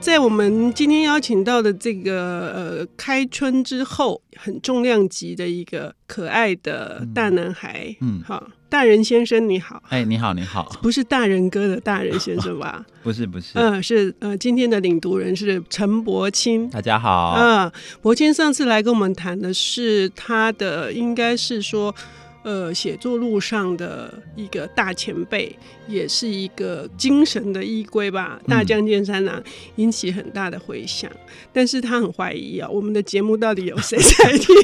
在我们今天邀请到的这个呃开春之后很重量级的一个可爱的大男孩，嗯，好。大人先生你好，哎，你好，你好，不是大人哥的大人先生吧？不是，不是，嗯、呃，是呃，今天的领读人是陈柏青，大家好，嗯、呃，柏青上次来跟我们谈的是他的，应该是说。呃，写作路上的一个大前辈，也是一个精神的依归吧。大将健三郎引起很大的回响，嗯、但是他很怀疑啊，我们的节目到底有谁在听？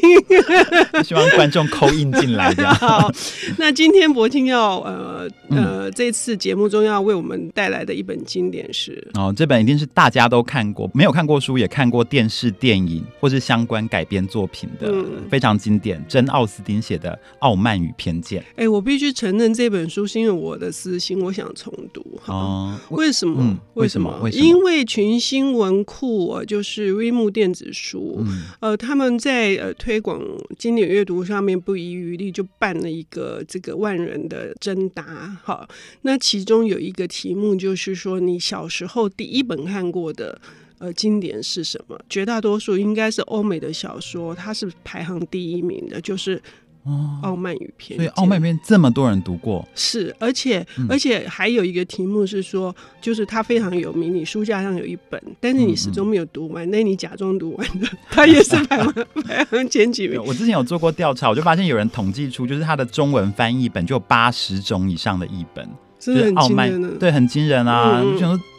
希望观众 call in 进来。好，那今天博清要呃呃，这次节目中要为我们带来的一本经典是哦，这本一定是大家都看过，没有看过书也看过电视、电影或是相关改编作品的，嗯、非常经典。真·奥斯汀写的《傲慢》慢与偏见。哎、欸，我必须承认这本书是因为我的私心，我想重读。哦，为什么？嗯、为什么？为什么？因为群星文库，就是微木电子书，嗯、呃，他们在呃推广经典阅读上面不遗余力，就办了一个这个万人的征答。好，那其中有一个题目就是说，你小时候第一本看过的呃经典是什么？绝大多数应该是欧美的小说，它是排行第一名的，就是。哦，傲慢与偏见，所以傲慢与偏见这么多人读过，是，而且、嗯、而且还有一个题目是说，就是它非常有名，你书架上有一本，但是你始终没有读完，那、嗯、你假装读完的，它也是排行排行前几名。我之前有做过调查，我就发现有人统计出，就是它的中文翻译本就有八十种以上的译本，真的很惊人，就是、对，很惊人啊！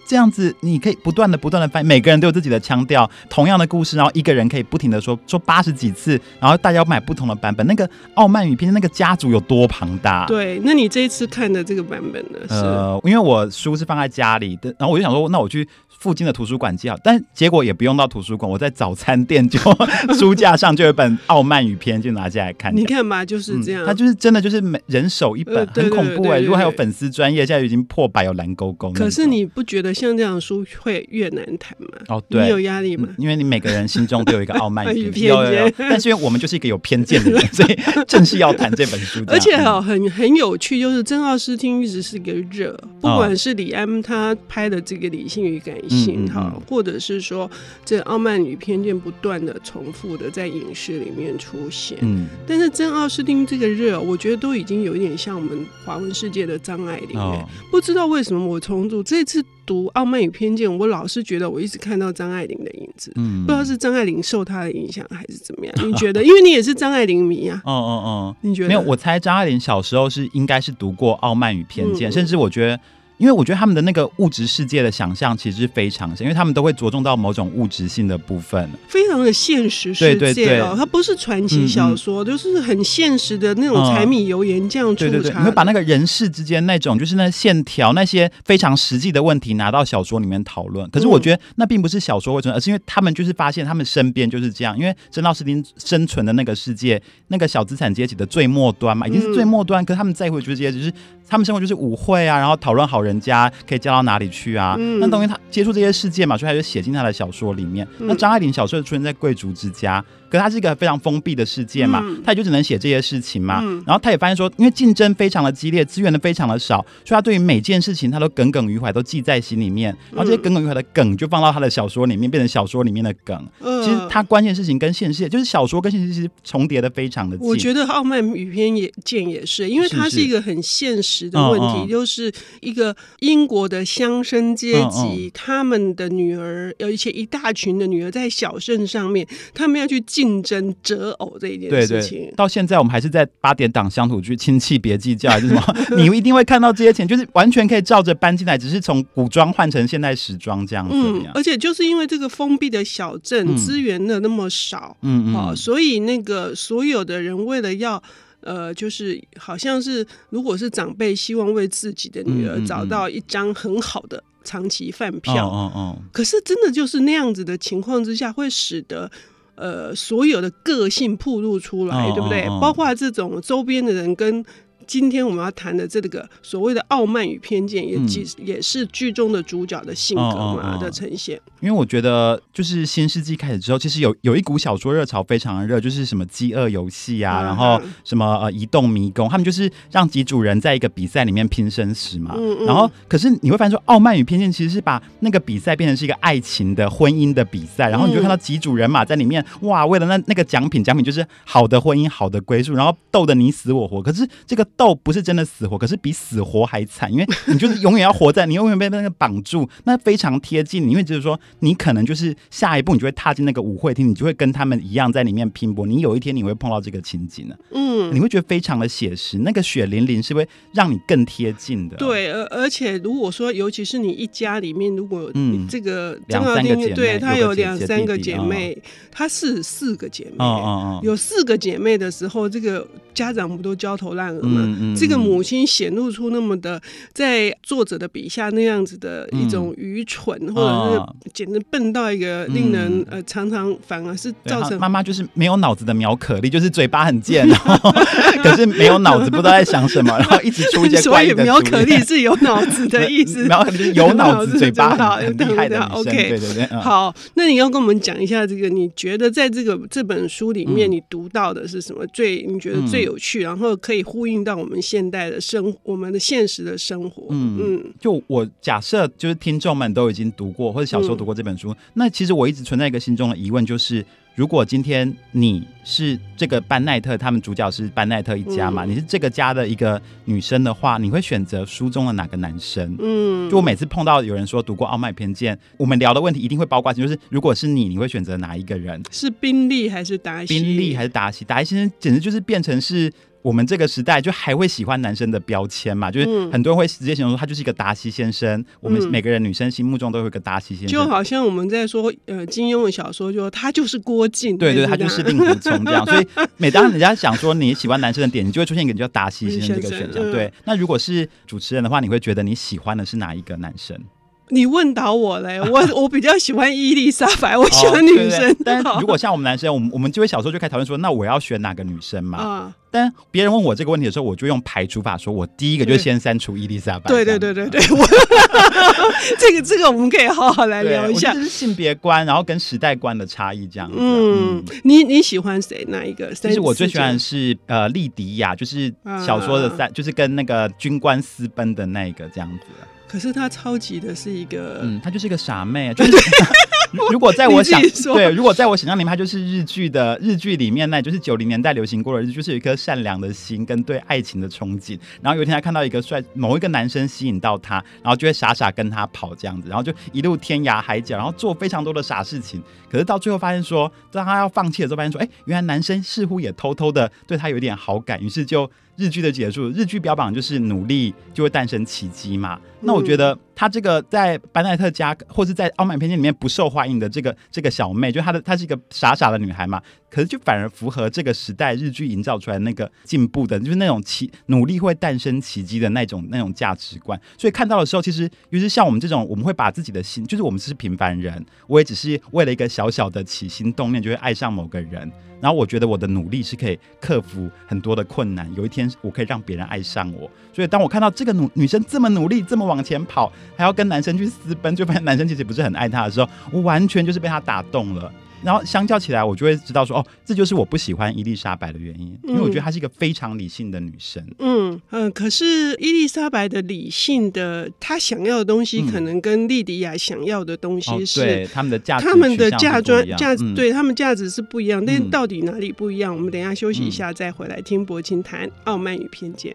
这样子，你可以不断的、不断的翻，每个人都有自己的腔调，同样的故事，然后一个人可以不停的说说八十几次，然后大家要买不同的版本。那个傲慢与偏见那个家族有多庞大？对，那你这一次看的这个版本呢？呃，因为我书是放在家里的，然后我就想说，那我去附近的图书馆借好，但结果也不用到图书馆，我在早餐店就 书架上就有一本《傲慢与偏见》，就拿进来看。你看嘛，就是这样，他、嗯、就是真的就是每人手一本，呃、很恐怖哎、欸！如果还有粉丝专业，现在已经破百有蓝勾勾。可是你不觉得像这样的书？会越难谈吗？哦，对，你有压力吗？因为你每个人心中都有一个傲慢与偏见，但是因为我们就是一个有偏见的人，所以正是要谈这本书。而且哈、哦，很很有趣，就是曾奥斯汀一直是个热，不管是李安他拍的这个《理性与感性》哈、哦，或者是说这傲慢与偏见不断的重复的在影视里面出现，嗯，但是真奥斯汀这个热，我觉得都已经有一点像我们华文世界的张爱玲，哦、不知道为什么我重组这次。读《傲慢与偏见》，我老是觉得我一直看到张爱玲的影子，嗯，不知道是张爱玲受她的影响还是怎么样？你觉得？因为你也是张爱玲迷啊。哦哦哦，你觉得？没有，我猜张爱玲小时候是应该是读过《傲慢与偏见》，嗯，甚至我觉得。因为我觉得他们的那个物质世界的想象其实是非常深，因为他们都会着重到某种物质性的部分，非常的现实世界哦。对对对，它不是传奇小说，嗯嗯，就是很现实的那种柴米油盐酱醋茶。对对对，你会把那个人世之间那种就是那线条那些非常实际的问题拿到小说里面讨论。可是我觉得那并不是小说会存在，而是因为他们就是发现他们身边就是这样。因为珍奥斯汀生存的那个世界，那个小资产阶级的最末端嘛，已经是最末端。嗯、可是他们在乎就是这些，就是他们生活就是舞会啊，然后讨论好人家可以嫁到哪里去啊？嗯、那等于他接触这些世界嘛，所以他就写进他的小说里面。嗯、那张爱玲小时候出现在贵族之家。可是它是一个非常封闭的世界嘛，嗯、他也就只能写这些事情嘛。嗯、然后他也发现说，因为竞争非常的激烈，资源的非常的少，所以他对于每件事情他都耿耿于怀，都记在心里面。然后这些耿耿于怀的梗就放到他的小说里面，变成小说里面的梗。嗯、其实他关键事情跟现实，就是小说跟现实其实重叠的非常的近。我觉得《傲慢与偏见》也是，因为它是一个很现实的问题，是是就是一个英国的乡绅阶级，嗯嗯他们的女儿，有一些一大群的女儿在小镇上面，他们要去。竞争择偶这一件事情，对对，到现在我们还是在八点档乡土剧，亲戚别计较，还是什么？你一定会看到这些钱，就是完全可以照着搬进来，只是从古装换成现代时装这样子。嗯，而且就是因为这个封闭的小镇，资源的那么少，嗯嗯，所以那个所有的人为了要，呃，就是好像是如果是长辈希望为自己的女儿找到一张很好的长期饭票，可是真的就是那样子的情况之下，会使得。呃，所有的个性暴露出来，哦、对不对？包括这种周边的人跟今天我们要谈的这个所谓的傲慢与偏见，也其、嗯、也是剧中的主角的性格嘛、哦哦哦、的呈现。因为我觉得，就是新世纪开始之后，其实有有一股小说热潮非常的热，就是什么饥饿游戏啊，嗯、然后什么呃移动迷宫，他们就是让几组人在一个比赛里面拼生死嘛。然后，可是你会发现说，傲慢与偏见其实是把那个比赛变成是一个爱情的婚姻的比赛，然后你就看到几组人马在里面，哇，为了那那个奖品，奖品就是好的婚姻、好的归宿，然后斗得你死我活。可是这个斗不是真的死活，可是比死活还惨，因为你就是永远要活在，你永远被那个绑住，那非常贴近，你会觉得说。你可能就是下一步，你就会踏进那个舞会厅，你就会跟他们一样在里面拼搏。你有一天你会碰到这个情景呢，嗯，你会觉得非常的写实。那个血淋淋是会让你更贴近的。对，而而且如果说，尤其是你一家里面，如果你这个两三个姐妹，对她有两三个姐妹，她是四个姐妹，哦哦哦，有四个姐妹的时候，这个家长不都焦头烂额吗？嗯嗯，这个母亲显露出那么的在作者的笔下那样子的一种愚蠢，或者是。简直笨到一个令人、嗯、呃，常常反而是造成妈妈就是没有脑子的苗可丽，就是嘴巴很贱，然后 可是没有脑子，不知道在想什么，然后一直出一些怪的。所以苗可丽是有脑子的意思，苗可丽有脑子，嘴巴很厉害的。OK，对对对。嗯、好，那你要跟我们讲一下这个，你觉得在这个这本书里面，你读到的是什么最你觉得最有趣，然后可以呼应到我们现代的生我们的现实的生活？嗯嗯。就我假设，就是听众们都已经读过或者小时候读过这本书，那其实我一直存在一个心中的疑问，就是如果今天你是这个班奈特，他们主角是班奈特一家嘛，嗯、你是这个家的一个女生的话，你会选择书中的哪个男生？嗯，就我每次碰到有人说读过《傲慢偏见》，我们聊的问题一定会包括，就是如果是你，你会选择哪一个人？是宾利还是达西？宾利还是达西？达西先生简直就是变成是。我们这个时代就还会喜欢男生的标签嘛？就是很多人会直接形容说他就是一个达西先生。嗯、我们每个人女生心目中都有一个达西先生，就好像我们在说呃金庸的小说，就说他就是郭靖，对对，他就是令狐冲这样。所以每当人家想说你喜欢男生的点，你就会出现一个叫达西先生这个选项。对，那如果是主持人的话，你会觉得你喜欢的是哪一个男生？你问倒我嘞，我我比较喜欢伊丽莎白，我喜欢女生。哦、对对，但如果像我们男生，我们我们就会小时候就开始讨论说，那我要选哪个女生嘛？啊、但别人问我这个问题的时候，我就用排除法说，我第一个就先删除伊丽莎白。对对对对 对，我这个这个我们可以好好来聊一下，这是性别观，然后跟时代观的差异这样子。嗯，嗯你你喜欢谁？哪一个？其实我最喜欢的是呃莉迪亚，就是小说的三，啊、就是跟那个军官私奔的那个这样子。可是她超级的是一个，嗯，她就是一个傻妹，就是 如果在我想对，如果在我想象里面，他就是日剧的日剧里面那，就是九零年代流行过的日剧，就是有一颗善良的心跟对爱情的憧憬。然后有一天他看到一个帅某一个男生吸引到他，然后就会傻傻跟他跑这样子，然后就一路天涯海角，然后做非常多的傻事情。可是到最后发现说，当他要放弃的时候，发现说，哎，原来男生似乎也偷偷的对他有点好感，于是就。日剧的结束，日剧标榜就是努力就会诞生奇迹嘛。那我觉得她这个在班奈特家，或是在傲慢偏见里面不受欢迎的这个这个小妹，就她的她是一个傻傻的女孩嘛。可是就反而符合这个时代日剧营造出来那个进步的，就是那种奇努力会诞生奇迹的那种那种价值观。所以看到的时候，其实尤其是像我们这种，我们会把自己的心，就是我们是平凡人，我也只是为了一个小小的起心动念，就会爱上某个人。然后我觉得我的努力是可以克服很多的困难，有一天我可以让别人爱上我。所以当我看到这个女女生这么努力，这么往前跑，还要跟男生去私奔，就发现男生其实不是很爱她的时候，我完全就是被她打动了。然后相较起来，我就会知道说，哦，这就是我不喜欢伊丽莎白的原因，因为我觉得她是一个非常理性的女生。嗯嗯、呃，可是伊丽莎白的理性的，她想要的东西，可能跟莉迪亚想要的东西是，嗯哦、对他们的价，他们的价值价值，对他们价值是不一样。但是到底哪里不一样？我们等一下休息一下，再回来听柏青谈《傲慢与偏见》。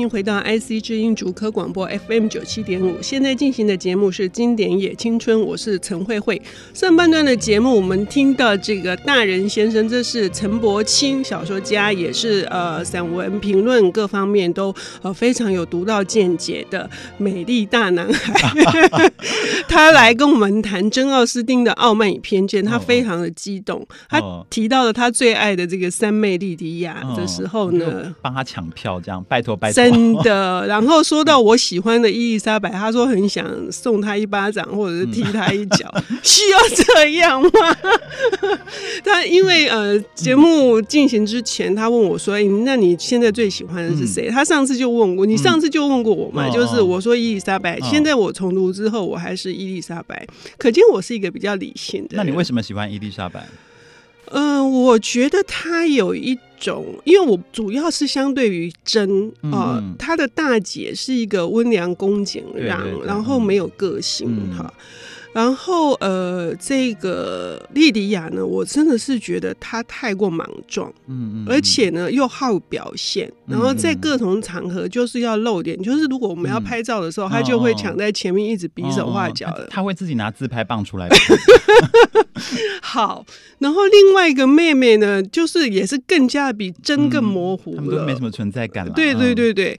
迎回到 IC 之音主科广播 FM 九七点五，现在进行的节目是《经典也青春》，我是陈慧慧。上半段的节目，我们听到这个大人先生，这是陈伯清，小说家，也是呃散文评论各方面都呃非常有独到见解的美丽大男孩。他来跟我们谈珍奥斯汀的《傲慢与偏见》，他非常的激动。他提到了他最爱的这个三妹莉迪亚的时候呢，帮他抢票，这样拜托拜托。真的。然后说到我喜欢的伊丽莎白，他说很想送她一巴掌，或者是踢她一脚，嗯、需要这样吗？他因为呃，节目进行之前，他问我说：“欸、那你现在最喜欢的是谁？”嗯、他上次就问过你，上次就问过我嘛，嗯、就是我说伊丽莎白。哦、现在我重读之后，我还是伊丽莎白。可见我是一个比较理性的。那你为什么喜欢伊丽莎白？嗯、呃，我觉得他有一种，因为我主要是相对于真啊，呃、嗯、她的大姐是一个温良恭俭让，然后没有个性哈。嗯然后呃，这个莉迪亚呢，我真的是觉得她太过莽撞，嗯嗯，而且呢又好表现，然后在各种场合就是要露点，就是如果我们要拍照的时候，她就会抢在前面一直比手画脚的，她会自己拿自拍棒出来。好，然后另外一个妹妹呢，就是也是更加比真更模糊了，他们都没什么存在感了。对对对对，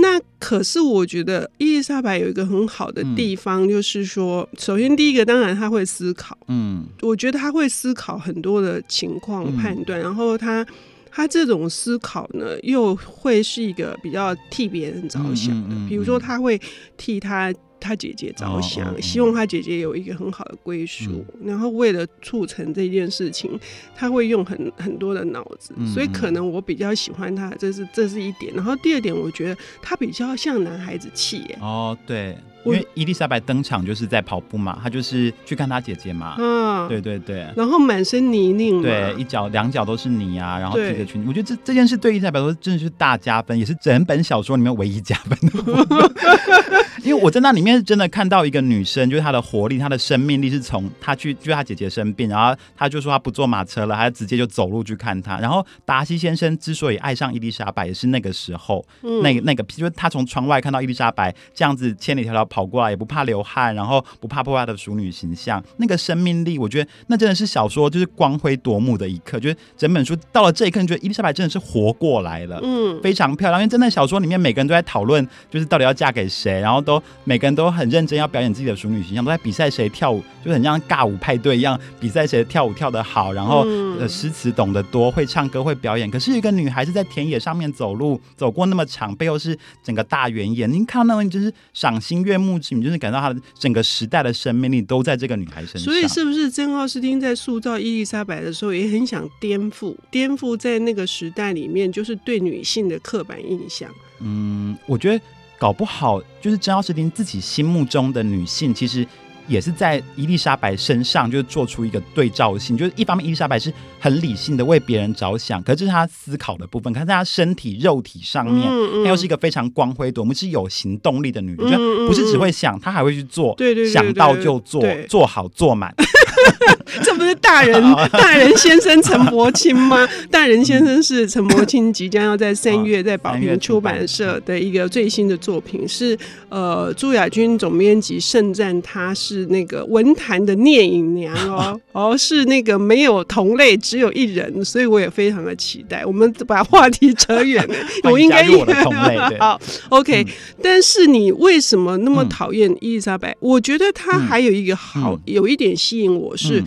那可是我觉得伊丽莎白有一个很好的地方，就是说，首先。第一个当然他会思考，嗯，我觉得他会思考很多的情况判断，嗯、然后他他这种思考呢，又会是一个比较替别人着想的，比如说他会替他。他姐姐着想，哦哦、希望他姐姐有一个很好的归属，嗯、然后为了促成这件事情，他会用很很多的脑子，嗯、所以可能我比较喜欢他，这是这是一点。然后第二点，我觉得他比较像男孩子气耶。哦，对，因为伊丽莎白登场就是在跑步嘛，她就是去看她姐姐嘛。嗯，对对对。然后满身泥泞，对，一脚两脚都是泥啊，然后提着裙，对我觉得这这件事对伊丽莎白来说真的是大加分，也是整本小说里面唯一加分的。因为我在那里面是真的看到一个女生，就是她的活力、她的生命力是从她去，就是她姐姐生病，然后她就说她不坐马车了，她直接就走路去看她。然后达西先生之所以爱上伊丽莎白，也是那个时候，嗯、那个那个，就是他从窗外看到伊丽莎白这样子千里迢迢跑过来，也不怕流汗，然后不怕破坏的熟女形象，那个生命力，我觉得那真的是小说就是光辉夺目的一刻。就是整本书到了这一刻，你觉得伊丽莎白真的是活过来了，嗯，非常漂亮。因为真的小说里面每个人都在讨论，就是到底要嫁给谁，然后。都每个人都很认真，要表演自己的熟女形象，都在比赛谁跳舞，就很像尬舞派对一样，比赛谁跳舞跳得好，然后、嗯、呃诗词懂得多，会唱歌会表演。可是一个女孩子在田野上面走路，走过那么长，背后是整个大原野，您看到那种就是赏心悦目之，你就是感到她的整个时代的生命力都在这个女孩身上。所以是不是珍·奥斯汀在塑造伊丽莎白的时候，也很想颠覆，颠覆在那个时代里面就是对女性的刻板印象？嗯，我觉得。搞不好就是珍奥斯汀自己心目中的女性，其实也是在伊丽莎白身上，就是做出一个对照性。就是一方面，伊丽莎白是很理性的为别人着想，可是这是她思考的部分。可是在她身体肉体上面，她、又是一个非常光辉夺目，是有行动力的女人，就不是只会想，她还会去做，对对对对想到就做，做好做满。这不是大人 大人先生陈伯青吗？大人先生是陈伯青即将要在三月在宝瓶出版。社的一个最新的作品，是呃朱亚君总编辑盛赞他是那个文坛的聂隐娘哦，哦是那个没有同类只有一人，所以我也非常的期待。我们把话题扯远了，我应该我的同类好 OK，但是你为什么那么讨厌伊丽莎白？我觉得她还有一个好有一点吸引我是。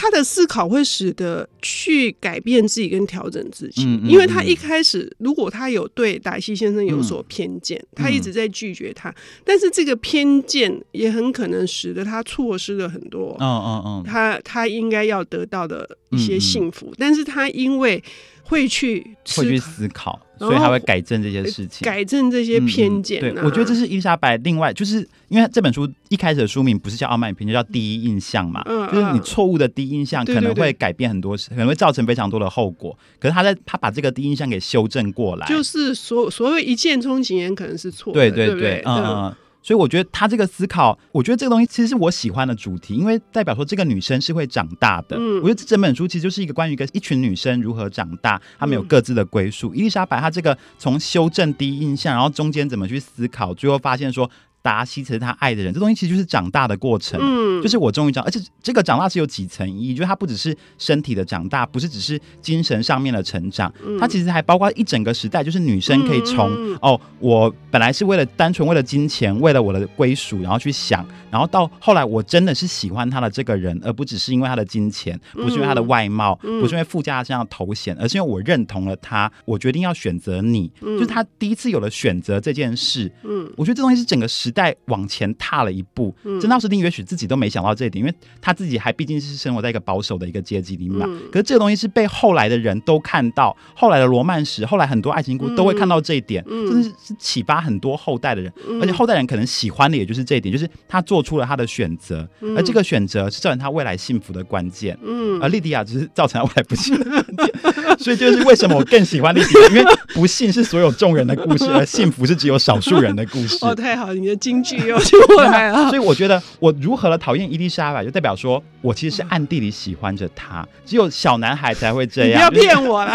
他的思考会使得去改变自己跟调整自己，嗯嗯嗯、因为他一开始如果他有对达西先生有所偏见，嗯、他一直在拒绝他，但是这个偏见也很可能使得他错失了很多，哦哦哦，他他应该要得到的一些幸福，嗯嗯、但是他因为。会去会去思考，所以他会改正这些事情，改正这些偏见。对，我觉得这是伊莎白。另外，就是因为这本书一开始的书名不是叫《傲慢与偏见》，叫《第一印象》嘛，嗯、就是你错误的第一印象可能会改变很多事，可能会造成非常多的后果。可是他在他把这个第一印象给修正过来，就是所所谓一见钟情也可能是错的，对对对，对对嗯。嗯所以我觉得他这个思考，我觉得这个东西其实是我喜欢的主题，因为代表说这个女生是会长大的。嗯，我觉得这整本书其实就是一个关于一个一群女生如何长大，她们有各自的归宿。嗯、伊丽莎白她这个从修正第一印象，然后中间怎么去思考，最后发现说达西才是他爱的人，这东西其实就是长大的过程。嗯，就是我终于长，而且这个长大是有几层意义，就是它不只是身体的长大，不是只是精神上面的成长，嗯、它其实还包括一整个时代，就是女生可以从、嗯、哦，我本来是为了单纯为了金钱，为了我的归属，然后去想，然后到后来我真的是喜欢他的这个人，而不只是因为他的金钱，不是因为他的外貌，嗯、不是因为附加他身上的头衔，而是因为我认同了他，我决定要选择你，嗯、就是他第一次有了选择这件事。嗯，我觉得这东西是整个时代往前踏了一步。嗯，真道斯汀也许自己都没想到这一点，因为他自己还毕竟是生活在一个保守的一个阶级里面嘛。嗯、可是这个东西是被后来的人都看到，后来的罗曼史，后来很多爱情故事都会看到这一点，嗯、真的是启发很多后代的人。嗯、而且后代人可能喜欢的也就是这一点，就是他做出了他的选择，嗯、而这个选择是造成他未来幸福的关键。嗯，而莉迪亚只是造成他未来不幸的关键。所以就是为什么我更喜欢历史，因为不幸是所有众人的故事，而幸福是只有少数人的故事。哦，太好了，你的京剧又出来了。所以我觉得我如何的讨厌伊丽莎白，就代表说我其实是暗地里喜欢着她。只有小男孩才会这样。不要骗我了。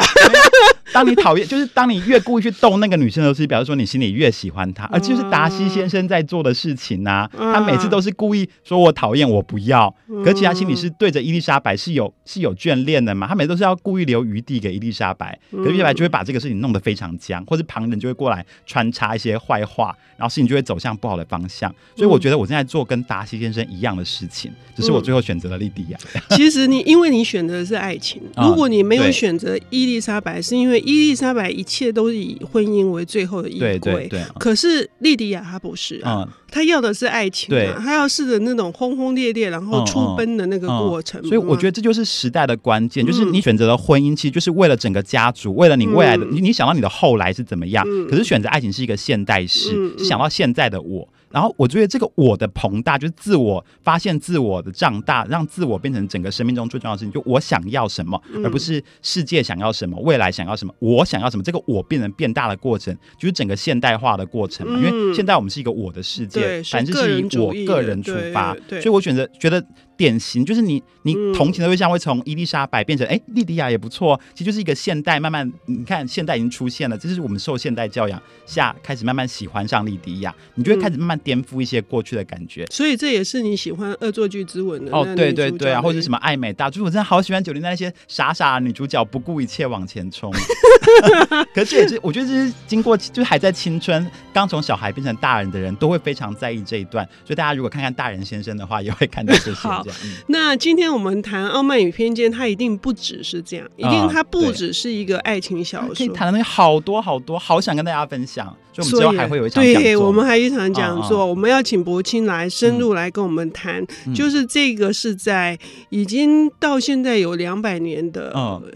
当你讨厌，就是当你越故意去逗那个女生的时候，表示说你心里越喜欢她。而就是达西先生在做的事情呐、啊，他每次都是故意说我讨厌，我不要。可是其实他心里是对着伊丽莎白是有是有眷恋的嘛。他每次都是要故意留余地给伊丽莎白，可是伊丽莎白就会把这个事情弄得非常僵，或者旁人就会过来穿插一些坏话，然后事情就会走向不好的方向。所以我觉得我现在做跟达西先生一样的事情，只是我最后选择了莉迪亚。其实你因为你选择的是爱情，如果你没有选择伊丽莎白，是因为伊丽莎白一切都是以婚姻为最后的依归。对对对。可是莉迪亚她不是啊，她要的是爱情，对，她要试着那种轰轰烈烈，然后出奔的那个过程。所以我觉得这就是时代的关键，就是你选择了婚姻，其实就是为了整个家族，为了你未来的，你你想到你的后来是怎么样。可是选择爱情是一个现代式，是想到现在的我。然后我觉得这个我的膨大，就是自我发现自我的胀大，让自我变成整个生命中最重要的事情。就我想要什么，而不是世界想要什么，未来想要什么，我想要什么。这个我变成变大的过程，就是整个现代化的过程嘛。因为现在我们是一个我的世界，凡事是以我个人出发，所以我选择觉得。典型就是你，你同情的对象会从伊丽莎白变成哎，莉迪亚也不错，其实就是一个现代慢慢，你看现代已经出现了，这是我们受现代教养下开始慢慢喜欢上莉迪亚，你就会开始慢慢颠覆一些过去的感觉。所以这也是你喜欢《恶作剧之吻》的哦，对对对啊，或者什么爱美大，就是我真的好喜欢九零那些傻傻的女主角不顾一切往前冲。可是也是我觉得这是经过，就是还在青春，刚从小孩变成大人的人都会非常在意这一段。所以大家如果看看大人先生的话，也会看到这些。那今天我们谈《傲慢与偏见》，它一定不只是这样，一定它不只是一个爱情小说。可以谈的东西好多好多，好想跟大家分享。所以我们之后还会有一场讲座，对，我们还有一场讲座，我们要请柏青来深入来跟我们谈，就是这个是在已经到现在有两百年的，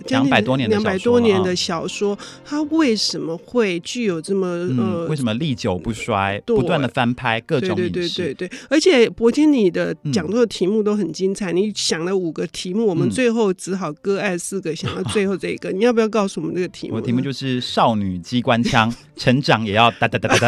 两百多年，两百多年的小说，它为什么会具有这么呃，为什么历久不衰，不断的翻拍各种对对对对对，而且柏青你的讲座的题目都很精彩，你想了五个题目，我们最后只好割爱四个，想到最后这一个，你要不要告诉我们这个题目？我题目就是少女机关枪，成长也要。哒哒哒哒哒，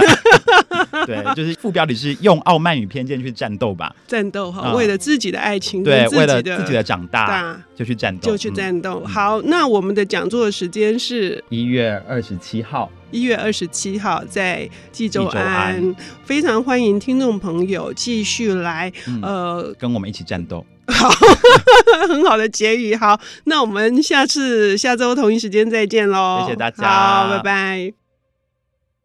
对，就是副标题是用傲慢与偏见去战斗吧，战斗哈，为了自己的爱情，对，为了自己的长大，就去战斗，就去战斗。好，那我们的讲座的时间是一月二十七号，一月二十七号在济州安，非常欢迎听众朋友继续来，呃，跟我们一起战斗。好，很好的结语。好，那我们下次下周同一时间再见喽，谢谢大家，好，拜拜。